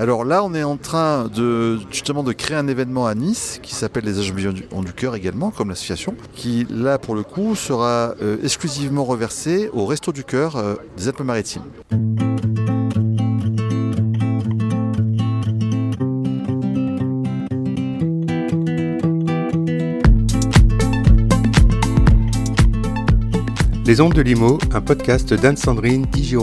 Alors là, on est en train de justement de créer un événement à Nice qui s'appelle les Agents du, du Cœur également, comme l'association, qui là pour le coup sera euh, exclusivement reversé au Resto du Cœur euh, des Alpes-Maritimes. Les Ondes de Limo, un podcast d'Anne-Sandrine Di.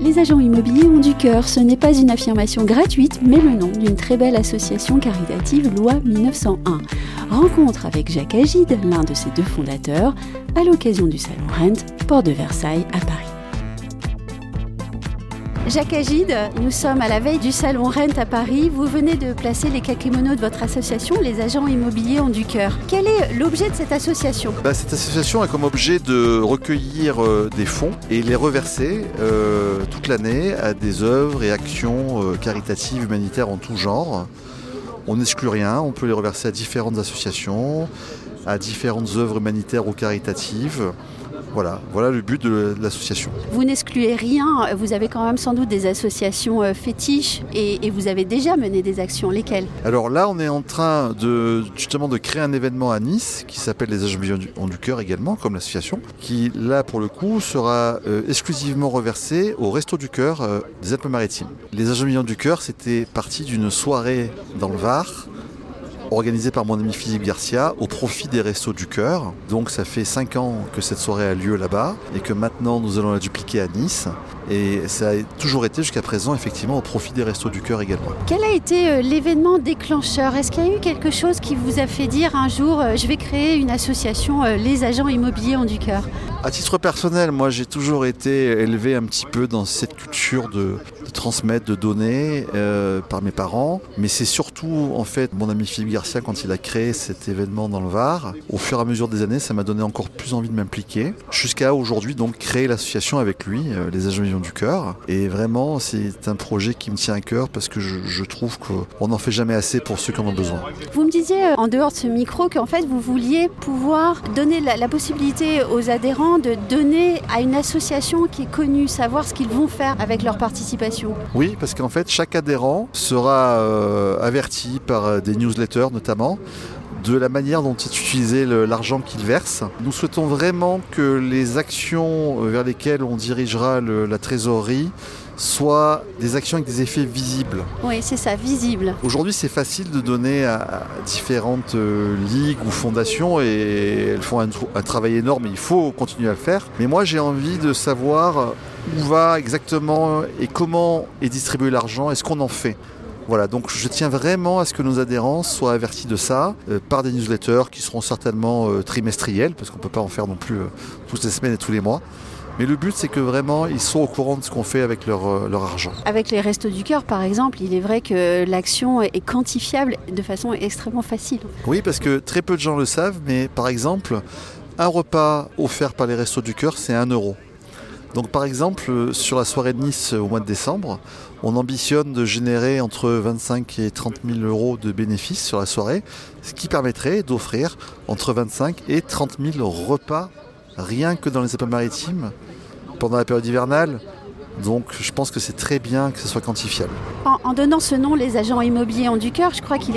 Les agents immobiliers ont du cœur, ce n'est pas une affirmation gratuite, mais le nom d'une très belle association caritative Loi 1901. Rencontre avec Jacques Agide, l'un de ses deux fondateurs, à l'occasion du Salon Rent, Port de Versailles à Paris. Jacques Agide, nous sommes à la veille du salon Rent à Paris. Vous venez de placer les kakémonos de votre association, les agents immobiliers ont du cœur. Quel est l'objet de cette association? Bah, Cette association a comme objet de recueillir euh, des fonds et les reverser euh, toute l'année à des œuvres et actions euh, caritatives, humanitaires en tout genre. On n'exclut rien, on peut les reverser à différentes associations, à différentes œuvres humanitaires ou caritatives. Voilà, voilà le but de l'association. Vous n'excluez rien, vous avez quand même sans doute des associations euh, fétiches et, vous avez déjà mené des actions. Lesquelles? Alors là, on est en train de justement de créer un événement à Nice qui s'appelle les Agents du, du Cœur également, comme l'association, qui là pour le coup sera euh, exclusivement reversé au Resto du Cœur euh, des Alpes-Maritimes. Les Agents du Cœur, c'était parti d'une soirée dans le Var organisé par mon ami Philippe Garcia au profit des Restos du Cœur. Donc ça fait 5 ans que cette soirée a lieu là-bas et que maintenant nous allons la dupliquer à Nice. Et ça a toujours été jusqu'à présent effectivement au profit des Restos du Cœur également. Quel a été euh, l'événement déclencheur? Est-ce qu'il y a eu quelque chose qui vous a fait dire un jour euh, je vais créer une association euh, Les agents immobiliers ont du cœur? À titre personnel, moi j'ai toujours été élevé un petit peu dans cette culture de, transmettre, de donner par mes parents. Mais c'est surtout en fait mon ami Philippe Garcia quand il a créé cet événement dans le Var. Au fur et à mesure des années, ça m'a donné encore plus envie de m'impliquer. Jusqu'à aujourd'hui donc créer l'association avec lui, les agents du cœur. Et vraiment, c'est un projet qui me tient à cœur parce que je, trouve qu'on n'en fait jamais assez pour ceux qui en ont besoin. Vous me disiez euh, en dehors de ce micro qu'en fait vous vouliez pouvoir donner la, possibilité aux adhérents de donner à une association qui est connue, savoir ce qu'ils vont faire avec leur participation. Oui, parce qu'en fait chaque adhérent sera euh, averti par euh, des newsletters notamment de la manière dont est utilisé l'argent qu'il verse. Nous souhaitons vraiment que les actions vers lesquelles on dirigera la trésorerie soient des actions avec des effets visibles. Oui, c'est ça, visible. Aujourd'hui, c'est facile de donner à différentes euh, ligues ou fondations et elles font un, un travail énorme et il faut continuer à le faire. Mais moi, j'ai envie de savoir où va exactement et comment est distribué l'argent et ce qu'on en fait? Voilà, donc je tiens vraiment à ce que nos adhérents soient avertis de ça euh, par des newsletters qui seront certainement euh, trimestriels, parce qu'on ne peut pas en faire non plus euh, toutes les semaines et tous les mois. Mais le but, c'est que vraiment, ils soient au courant de ce qu'on fait avec leur, leur, argent. Avec les Restos du Cœur, par exemple, il est vrai que l'action est quantifiable de façon extrêmement facile. Oui, parce que très peu de gens le savent, mais par exemple, un repas offert par les Restos du Cœur, c'est 1 euro. Donc par exemple, sur la soirée de Nice au mois de décembre, on ambitionne de générer entre 25 et 30 000 euros de bénéfices sur la soirée, ce qui permettrait d'offrir entre 25 et 30 000 repas rien que dans les Alpes-Maritimes pendant la période hivernale donc je pense que c'est très bien que ce soit quantifiable. En, donnant ce nom, les agents immobiliers ont du cœur, je crois qu'il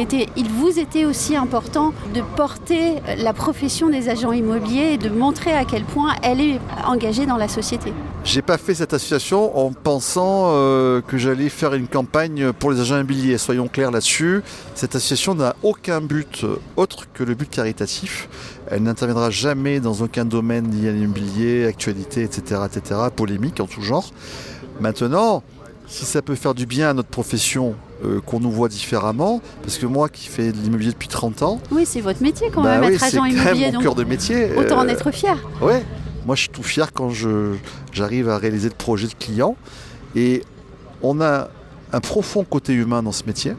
vous était aussi important de porter la profession des agents immobiliers et de montrer à quel point elle est engagée dans la société. J'ai pas fait cette association en pensant euh, que j'allais faire une campagne pour les agents immobiliers. Soyons clairs là-dessus. Cette association n'a aucun but autre que le but caritatif. Elle n'interviendra jamais dans aucun domaine lié à l'immobilier, actualité, etc., etc., polémique en tout genre. Maintenant, si ça peut faire du bien à notre profession, euh, qu'on nous voit différemment, parce que moi qui fais de l'immobilier depuis 30 ans. Oui, c'est votre métier quand bah même, être agent immobilier. C'est mon cœur de métier. Autant en euh, être fier. Oui, moi je suis tout fier quand j'arrive à réaliser le projet de client. Et on a un profond côté humain dans ce métier.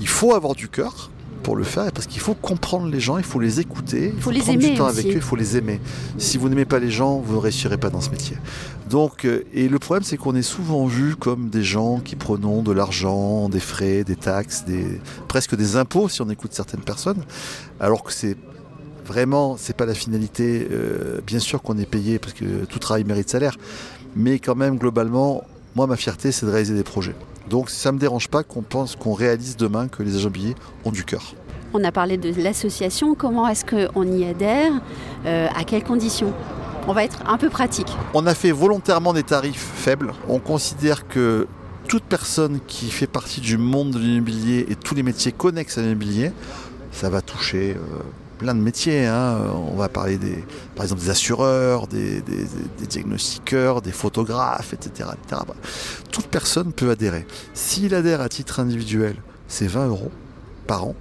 Il faut avoir du cœur pour le faire parce qu'il faut comprendre les gens, il faut les écouter, il faut, les prendre du temps avec eux, il faut les aimer. Si vous n'aimez pas les gens, vous ne réussirez pas dans ce métier. Donc, euh, et le problème, c'est qu'on est souvent vu comme des gens qui prenons de l'argent, des frais, des taxes, des, presque des impôts si on écoute certaines personnes, alors que c'est vraiment, c'est pas la finalité. Euh, bien sûr qu'on est payé parce que tout travail mérite salaire, Mais quand même, globalement, moi, ma fierté, c'est de réaliser des projets. Donc ça ne me dérange pas qu'on pense qu'on réalise demain que les agents billets ont du cœur. On a parlé de l'association, comment est-ce qu'on y adhère euh, À quelles conditions? On va être un peu pratique. On a fait volontairement des tarifs faibles. On considère que toute personne qui fait partie du monde de l'immobilier et tous les métiers connexes à l'immobilier, ça va toucher euh, plein de métiers. Hein. On va parler par exemple des assureurs, des, diagnostiqueurs, des photographes, etc., etc. Toute personne peut adhérer. S'il adhère à titre individuel, c'est 20 euros par an.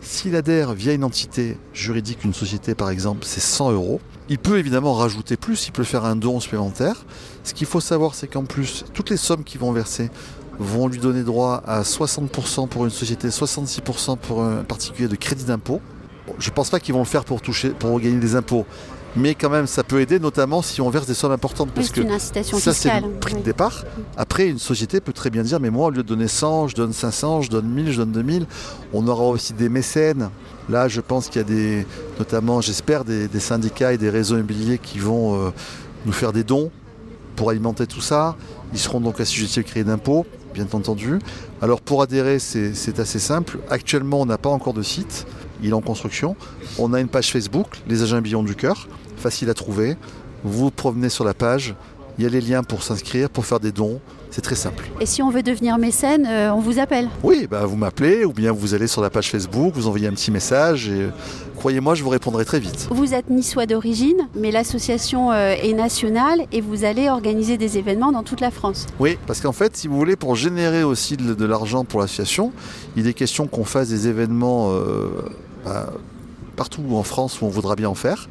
S'il adhère via une entité juridique, une société par exemple, c'est 100 euros. Il peut évidemment rajouter plus, il peut faire un don supplémentaire. Ce qu'il faut savoir, c'est qu'en plus, toutes les sommes qui vont verser vont lui donner droit à 60% pour une société, 66% pour un particulier de crédit d'impôt. Je ne pense pas qu'ils vont le faire pour toucher, pour gagner des impôts. Mais quand même ça peut aider notamment si on verse des sommes importantes parce que ça c'est le prix de départ. Après une société peut très bien dire mais moi au lieu de donner 100 je donne 500 je donne 1000 je donne 2000 on aura aussi des mécènes. Là je pense qu'il y a des notamment j'espère des, syndicats et des réseaux immobiliers qui vont euh, nous faire des dons pour alimenter tout ça. Ils seront donc assujettis au crédit d'impôt bien entendu. Alors pour adhérer c'est assez simple. Actuellement on n'a pas encore de site il est en construction. On a une page Facebook, les agents billons du cœur facile à trouver. Vous provenez sur la page, il y a les liens pour s'inscrire, pour faire des dons. C'est très simple. Et si on veut devenir mécène, euh, on vous appelle Oui, bah, vous m'appelez ou bien vous allez sur la page Facebook, vous envoyez un petit message et croyez-moi, je vous répondrai très vite. Vous êtes niçois d'origine, mais l'association euh, est nationale et vous allez organiser des événements dans toute la France. Oui, parce qu'en fait, si vous voulez, pour générer aussi de, l'argent pour l'association, il est question qu'on fasse des événements euh, bah, partout en France où on voudra bien en faire.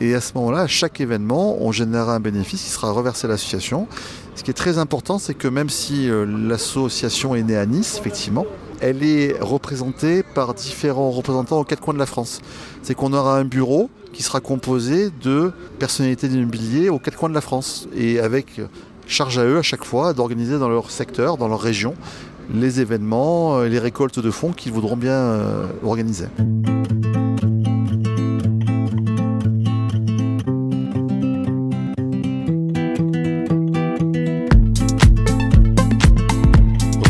Et à ce moment-là, à chaque événement, on générera un bénéfice qui sera reversé à l'association. Ce qui est très important, c'est que même si euh, l'association est née à Nice, effectivement, elle est représentée par différents représentants aux quatre coins de la France. C'est qu'on aura un bureau qui sera composé de personnalités d'immobilier aux quatre coins de la France et avec charge à eux à chaque fois d'organiser dans leur secteur, dans leur région, les événements et les récoltes de fonds qu'ils voudront bien euh, organiser.